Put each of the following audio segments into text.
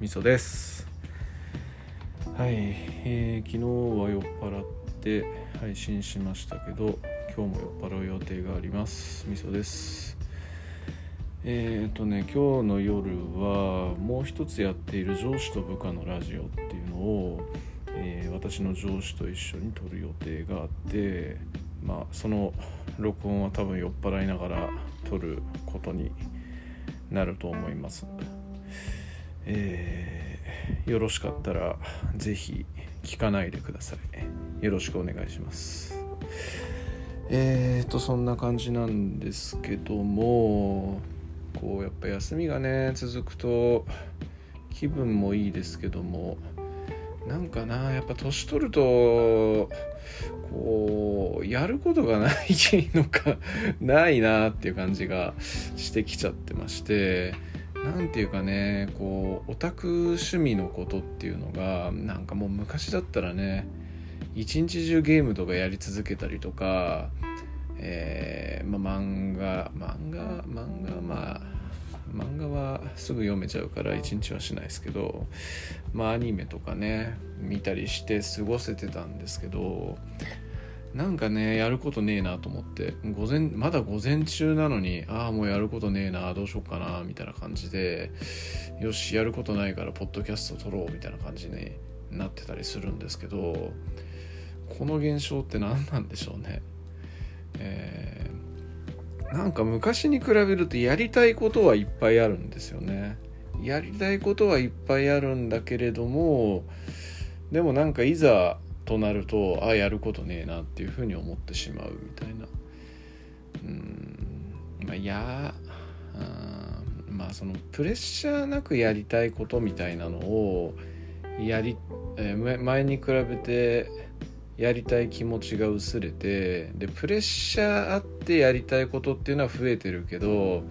みそです。はい、えー、昨日は酔っ払って配信しましたけど今日も酔っ払う予定があります。みそです。えっ、とね今日の夜はもう一つやっている上司と部下のラジオっていうのを、えー、私の上司と一緒に撮る予定があってまあその録音は多分酔っ払いながら撮ることになると思います。えー、よろしかったら是非聞かないでください。よろしくお願いします。えーとそんな感じなんですけどもこうやっぱ休みがね続くと気分もいいですけどもなんかなやっぱ年取るとこうやることがないのかないなっていう感じがしてきちゃってまして何ていうかねこうオタク趣味のことっていうのがなんかもう昔だったらね一日中ゲームとかやり続けたりとかえー、ま、漫画漫画漫画まあ漫画はすぐ読めちゃうから一日はしないですけどまあアニメとかね見たりして過ごせてたんですけどなんかねやることねえなと思って午前まだ午前中なのにああもうやることねえなどうしようかなみたいな感じでよしやることないからポッドキャスト撮ろうみたいな感じになってたりするんですけどこの現象って何なんでしょうね。えーなんか昔に比べるとやりたいことはいっぱいあるんですよね。やりたいことはいっぱいあるんだけれどもでもなんかいざとなるとあやることねえなっていうふうに思ってしまうみたいな。うん。まあいやまあそのプレッシャーなくやりたいことみたいなのをやり、えー、前に比べてやりたい気持ちが薄れてでプレッシャーあってやりたいことっていうのは増えてるけど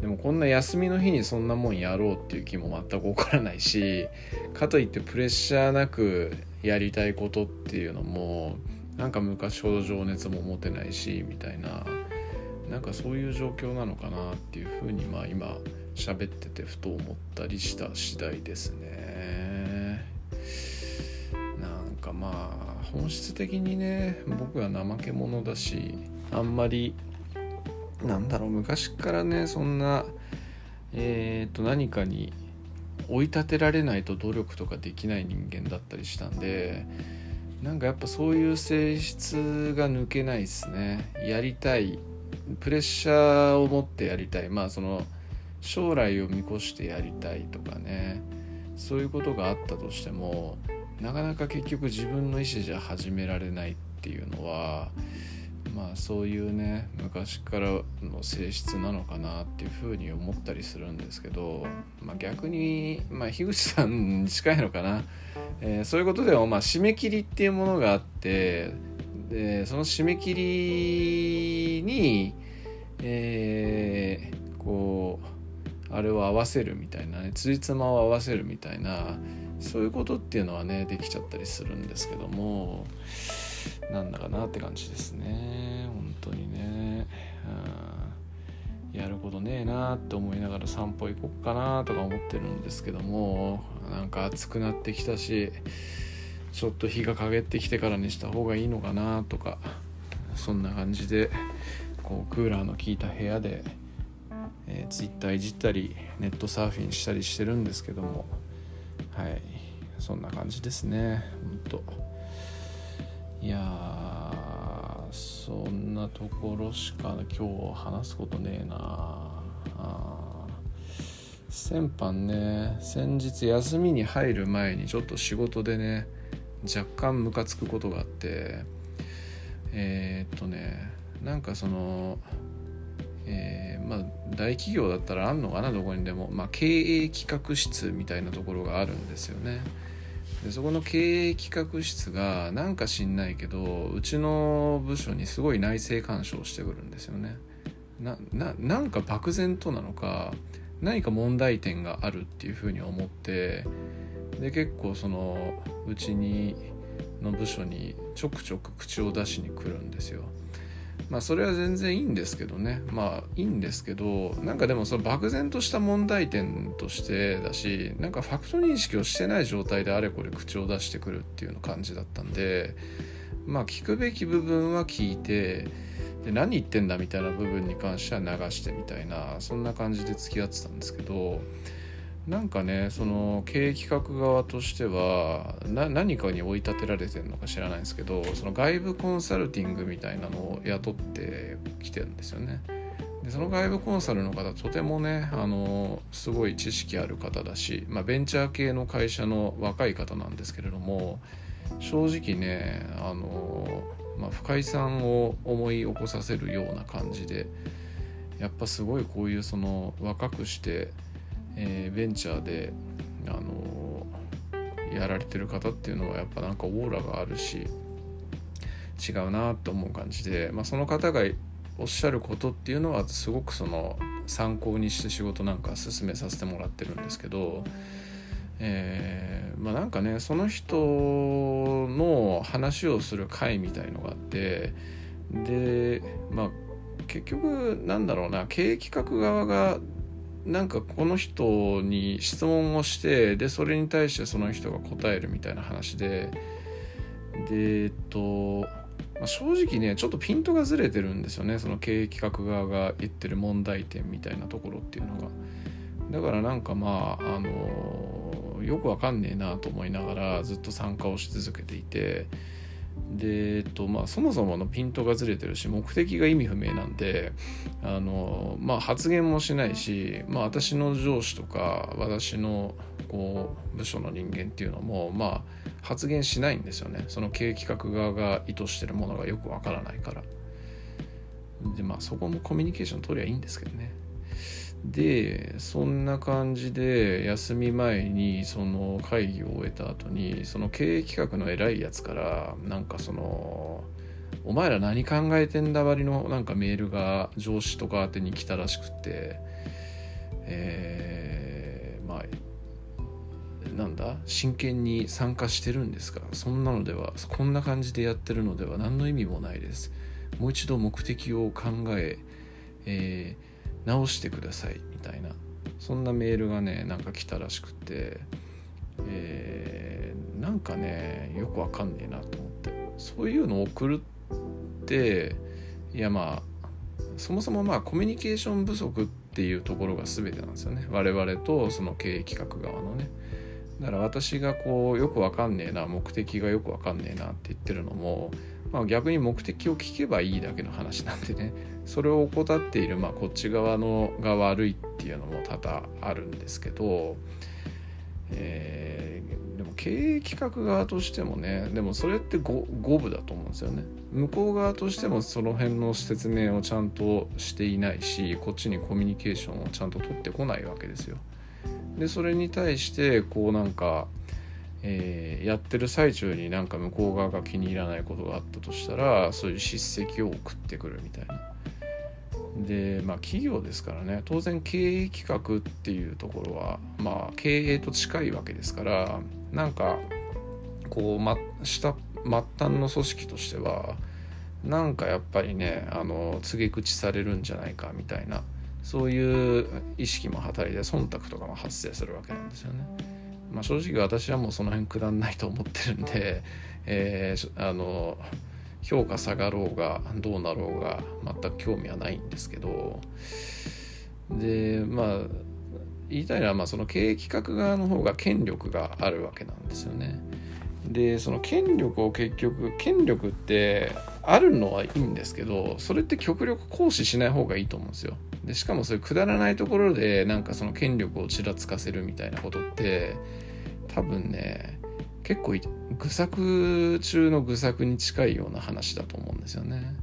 でもこんな休みの日にそんなもんやろうっていう気も全く起こらないしかといってプレッシャーなくやりたいことっていうのもなんか昔ほど情熱も持てないしみたいななんかそういう状況なのかなっていうふうにまあ今喋っててふと思ったりした次第ですね。なんかまあ本質的にね僕は怠け者だしあんまりなんだろう昔からねそんなえっ、と何かに追い立てられないと努力とかできない人間だったりしたんでなんかやっぱそういう性質が抜けないですね。やりたい。プレッシャーを持ってやりたい。まあその将来を見越してやりたいとかね。そういうことがあったとしてもなかなか結局自分の意思じゃ始められないっていうのはまあそういうね昔からの性質なのかなっていうふうに思ったりするんですけど、まあ、逆に、まあ、樋口さんに近いのかな、えー、そういうことでもまあ締め切りっていうものがあってでその締め切りに、えー、こうあれを合わせるみたいなねつじつまを合わせるみたいなそういうことっていうのはねできちゃったりするんですけどもなんだかなって感じですね。本当にね、うん、やることねえなって思いながら散歩行こっかなとか思ってるんですけどもなんか暑くなってきたしちょっと日が陰ってきてからにした方がいいのかなとかそんな感じでこうクーラーの効いた部屋で、えー、ツイッターいじったりネットサーフィンしたりしてるんですけどもはい。そんな感じですね。ほんといやそんなところしか今日話すことねえな。あ先般ね先日休みに入る前にちょっと仕事でね若干ムカつくことがあってえー、っとねなんかそのえー、まあ大企業だったらあんのかなどこにでも、まあ、経営企画室みたいなところがあるんですよね。でそこの経営企画室がなんか知んないけどうちの部署にすごい内政干渉してくるんですよね。ななんか漠然となのか何か問題点があるっていうふうに思ってで結構そのうちにの部署にちょくちょく口を出しに来るんですよ。まあそれは全然いいんですけどね。まあいいんですけどなんかでもその漠然とした問題点としてだしなんかファクト認識をしてない状態であれこれ口を出してくるっていうの感じだったんでまあ聞くべき部分は聞いてで何言ってんだみたいな部分に関しては流してみたいなそんな感じで付き合ってたんですけどなんかねその経営企画側としては何かに追い立てられてるのか知らないんですけどその外部コンサルティングみたいなのを雇ってきてるんですよね。でその外部コンサルの方とてもねあのすごい知識ある方だし、まあ、ベンチャー系の会社の若い方なんですけれども正直ねあのまあ、深井さんを思い起こさせるような感じでやっぱすごいこういうその若くして、えー、ベンチャーで、あのー、やられてる方っていうのはやっぱなんかオーラがあるし違うなと思う感じで、まあ、その方がおっしゃることっていうのはすごくその参考にして仕事なんか進めさせてもらってるんですけど。えー、まあなんかねその人の話をする会みたいのがあってでまあ結局なんだろうな経営企画側がなんかこの人に質問をしてでそれに対してその人が答えるみたいな話ででえっと、まあ、正直ねちょっとピントがずれてるんですよねその経営企画側が言ってる問題点みたいなところっていうのが。だからなんかまああのよくわかんねえなと思いながらずっと参加をし続けていてで、えっとまあ、そもそものピントがずれてるし目的が意味不明なんであの、まあ、発言もしないし、まあ、私の上司とか私のこう部署の人間っていうのも、まあ、発言しないんですよねその経営企画側が意図してるものがよくわからないから。でまあそこもコミュニケーション取りゃいいんですけどね。でそんな感じで休み前にその会議を終えた後にその経営企画の偉いやつからなんかその「お前ら何考えてんだ」割のなんかメールが上司とか宛てに来たらしくてえー、まあなんだ真剣に参加してるんですか。そんなのではこんな感じでやってるのでは何の意味もないです。もう一度目的を考ええー直してくださいみたいな。そんなメールがねなんか来たらしくて、えー、なんかねよくわかんねえなと思って。そういうのを送るっていやまあそもそもまあコミュニケーション不足っていうところが全てなんですよね。我々とその経営企画側のね。だから私がこうよくわかんねえな目的がよくわかんねえなって言ってるのもまあ、逆に目的を聞けばいいだけの話なんでね。それを怠っている、まあ、こっち側のが悪いっていうのも多々あるんですけど、えー、でも経営企画側としてもねでもそれって五分だと思うんですよね向こう側としてもその辺の説明をちゃんとしていないしこっちにコミュニケーションをちゃんと取ってこないわけですよでそれに対してこうなんかえー、やってる最中になんか向こう側が気に入らないことがあったとしたらそういう叱責を送ってくるみたいな。でまあ企業ですからね当然経営企画っていうところはまあ経営と近いわけですからなんかこう、ま、下末端の組織としてはなんかやっぱりねあの告げ口されるんじゃないかみたいなそういう意識も働いて忖度とかも発生するわけなんですよね。まあ、正直私はもうその辺くだんないと思ってるんで、えー、あの評価下がろうがどうなろうが全く興味はないんですけどでまあ言いたいのはまあその経営企画側の方が権力があるわけなんですよね。でその権力を結局権力ってあるのはいいんですけどそれって極力行使しない方がいいと思うんですよ。でしかもそういうくだらないところでなんかその権力をちらつかせるみたいなことって多分ね結構愚策中の愚策に近いような話だと思うんですよね。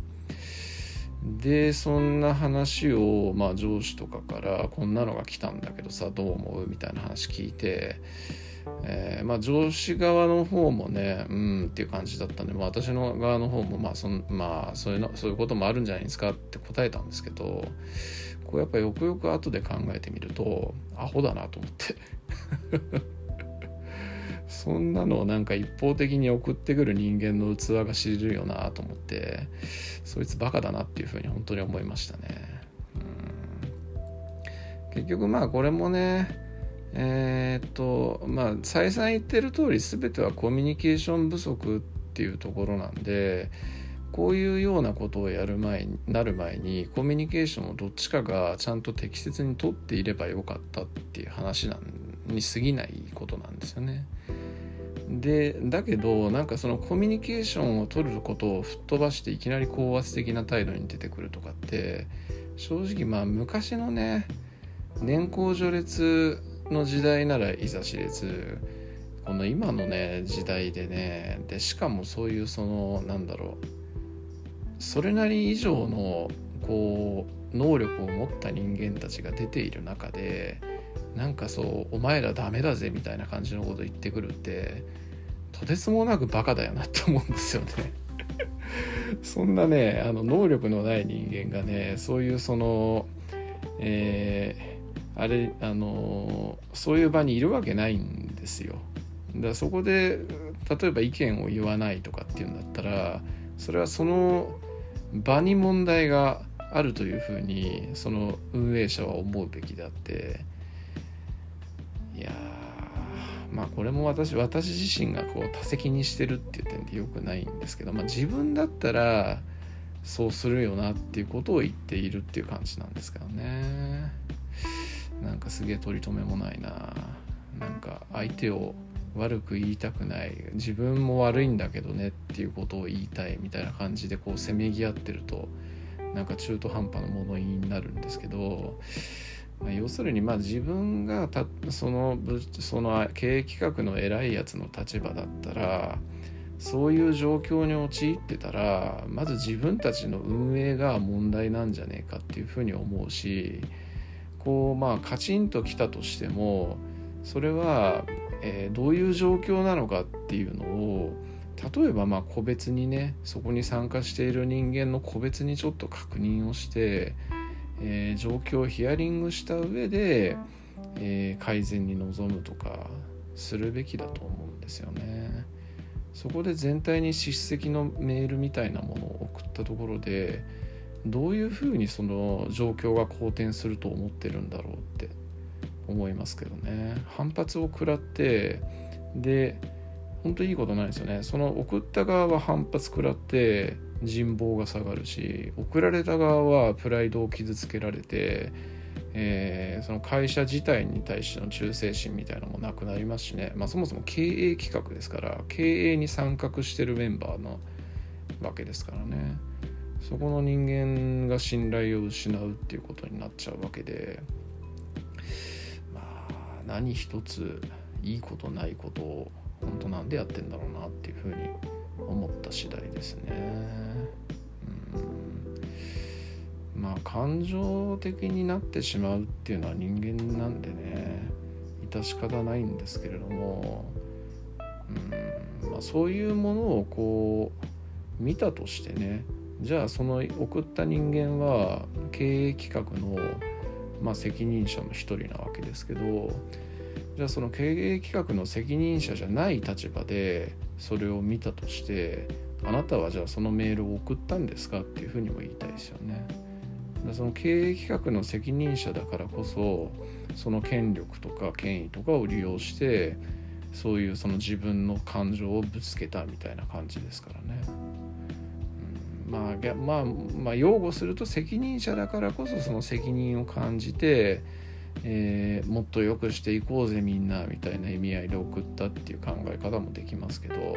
でそんな話を、まあ、上司とかからこんなのが来たんだけどさどう思うみたいな話聞いて、えー、まあ、上司側の方もねうんっていう感じだったんで、まあ、私の側の方もまあそまあそういうのそういうこともあるんじゃないですかって答えたんですけどこうやっぱよくよく後で考えてみるとアホだなと思ってそんなのをなんか一方的に送ってくる人間の器が知るよなと思ってそいつバカだなっていうふうに本当に思いましたね。結局まあこれもねえー、っとまあ再三言ってる通り全てはコミュニケーション不足っていうところなんでこういうようなことをやる前になる前にコミュニケーションをどっちかがちゃんと適切にとっていればよかったっていう話なんに過ぎないことなんですよね。でだけどなんかそのコミュニケーションを取ることを吹っ飛ばしていきなり高圧的な態度に出てくるとかって正直まあ昔のね年功序列の時代ならいざ知れずこの今のね時代でねでしかもそういうそのなんだろうそれなり以上のこう能力を持った人間たちが出ている中でなんかそうお前らダメだぜみたいな感じのこと言ってくるってとてつもなくバカだよなって思うんですよね。そんなねあの能力のない人間がねそういうそのえー、あれあのそういう場にいるわけないんですよ。だからそこで例えば意見を言わないとかっていうんだったらそれはその場に問題があるというふうにその運営者は思うべきであっていやまあこれも私私自身がこう多責にしてるっていう点でよくないんですけど、まあ、自分だったらそうするよなっていうことを言っているっていう感じなんですけどね。なんかすげえ取り留めもないな。なんか相手を悪く言いたくない。自分も悪いんだけどねっていうことを言いたいみたいな感じでこうせめぎ合ってるとなんか中途半端な物言いになるんですけど、要するにまあ自分がたそのその経営企画の偉いやつの立場だったらそういう状況に陥ってたらまず自分たちの運営が問題なんじゃねえかっていうふうに思うしこうまあカチンときたとしてもそれはえ、どういう状況なのかっていうのを例えばまあ個別にねそこに参加している人間の個別にちょっと確認をして、えー、状況をヒアリングした上で、えー、改善に臨むとかするべきだと思うんですよね。そこで全体に叱責のメールみたいなものを送ったところでどういうふうにその状況が好転すると思ってるんだろうって思いますけどね反発を食らってで本当いいことないですよねその送った側は反発食らって人望が下がるし送られた側はプライドを傷つけられて、えー、その会社自体に対しての忠誠心みたいなのもなくなりますしね、まあ、そもそも経営企画ですから経営に参画してるメンバーのわけですからね。そこの人間が信頼を失うっていうことになっちゃうわけでまあ何一ついいことないことを本当なんでやってんだろうなっていうふうに思った次第ですね。うんまあ感情的になってしまうっていうのは人間なんでね致し方ないんですけれども、うんまあ、そういうものをこう見たとしてねじゃあその送った人間は経営企画のまあ、責任者の一人なわけですけどじゃあその経営企画の責任者じゃない立場でそれを見たとしてあなたはじゃあそのメールを送ったんですか？っていうふうにも言いたいですよね。その経営企画の責任者だからこそその権力とか権威とかを利用してそういうその自分の感情をぶつけたみたいな感じですからね。まあ、まあ、まあ、擁護すると責任者だからこそその責任を感じて、えー、もっと良くしていこうぜみんなみたいな意味合いで送ったっていう考え方もできますけど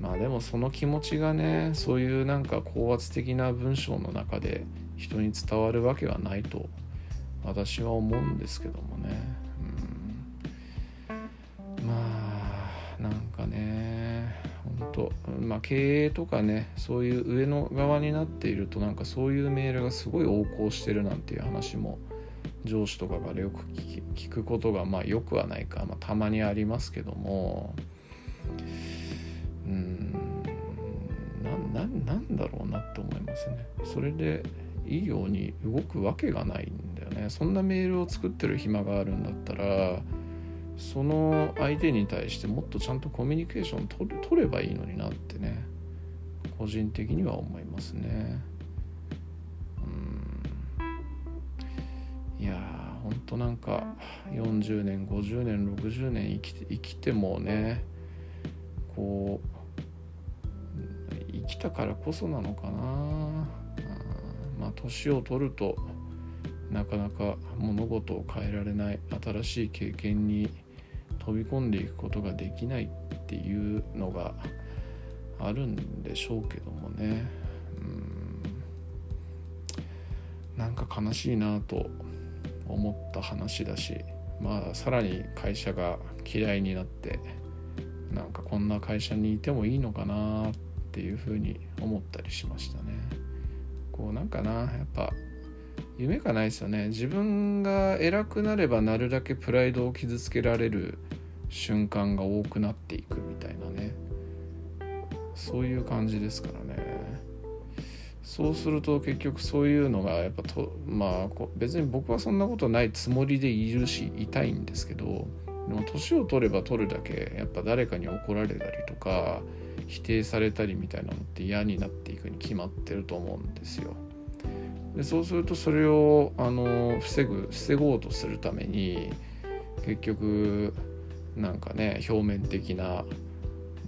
まあでもその気持ちがねそういうなんか高圧的な文章の中で人に伝わるわけはないと私は思うんですけどもね、うん、まあなんかね本当まあ経営とかねそういう上の側になっているとなんかそういうメールがすごい横行してるなんていう話も上司とかからよく聞くことがまあよくはないか、まあ、たまにありますけどもうんなんだろうなって思いますね。それでいいように動くわけがないんだよね。そんなメールを作ってる暇があるんだったらその相手に対してもっとちゃんとコミュニケーション取取ればいいのになってね個人的には思いますね。となんか40年50年60年生きて生きてもねこう生きたからこそなのかな。まあ年を取るとなかなか物事を変えられない新しい経験に飛び込んでいくことができないっていうのがあるんでしょうけどもね。うん。なんか悲しいなと思った話だしまあさらに会社が嫌いになってなんかこんな会社にいてもいいのかなっていうふうに思ったりしましたね。こうなんかなやっぱ夢がないですよね。自分が偉くなればなるだけプライドを傷つけられる瞬間が多くなっていくみたいなね。そういう感じですからね。そうすると結局そういうのがやっぱとまあ別に僕はそんなことないつもりでいるしいたいんですけどでも年を取れば取るだけやっぱ誰かに怒られたりとか否定されたりみたいなのって嫌になっていくに決まってると思うんですよ。でそうするとそれをあの防ぐ防ごうとするために結局なんかね表面的な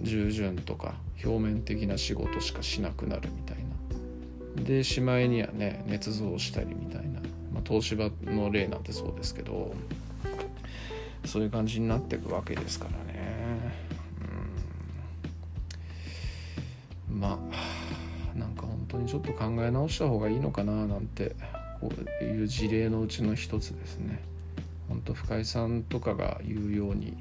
従順とか表面的な仕事しかしなくなるみたいなでしまいにはね捏造したりみたいな、まあ、東芝の例なんてそうですけどそういう感じになっていくわけですからね。うん。まあなんか本当にちょっと考え直した方がいいのかななんてこういう事例のうちの一つですね。本当深井さんとかが言うように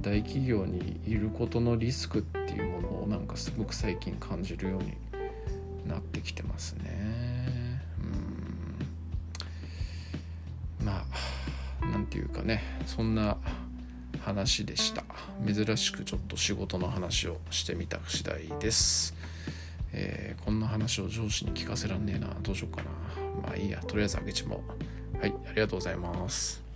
大企業にいることのリスクっていうものをなんかすごく最近感じるようになってきてますね。うん。まあなんていうかねそんな話でした。珍しくちょっと仕事の話をしてみた次第です、えー、こんな話を上司に聞かせらんねえな。どうしようかな。まあいいや。とりあえずあげちまおうはいありがとうございます。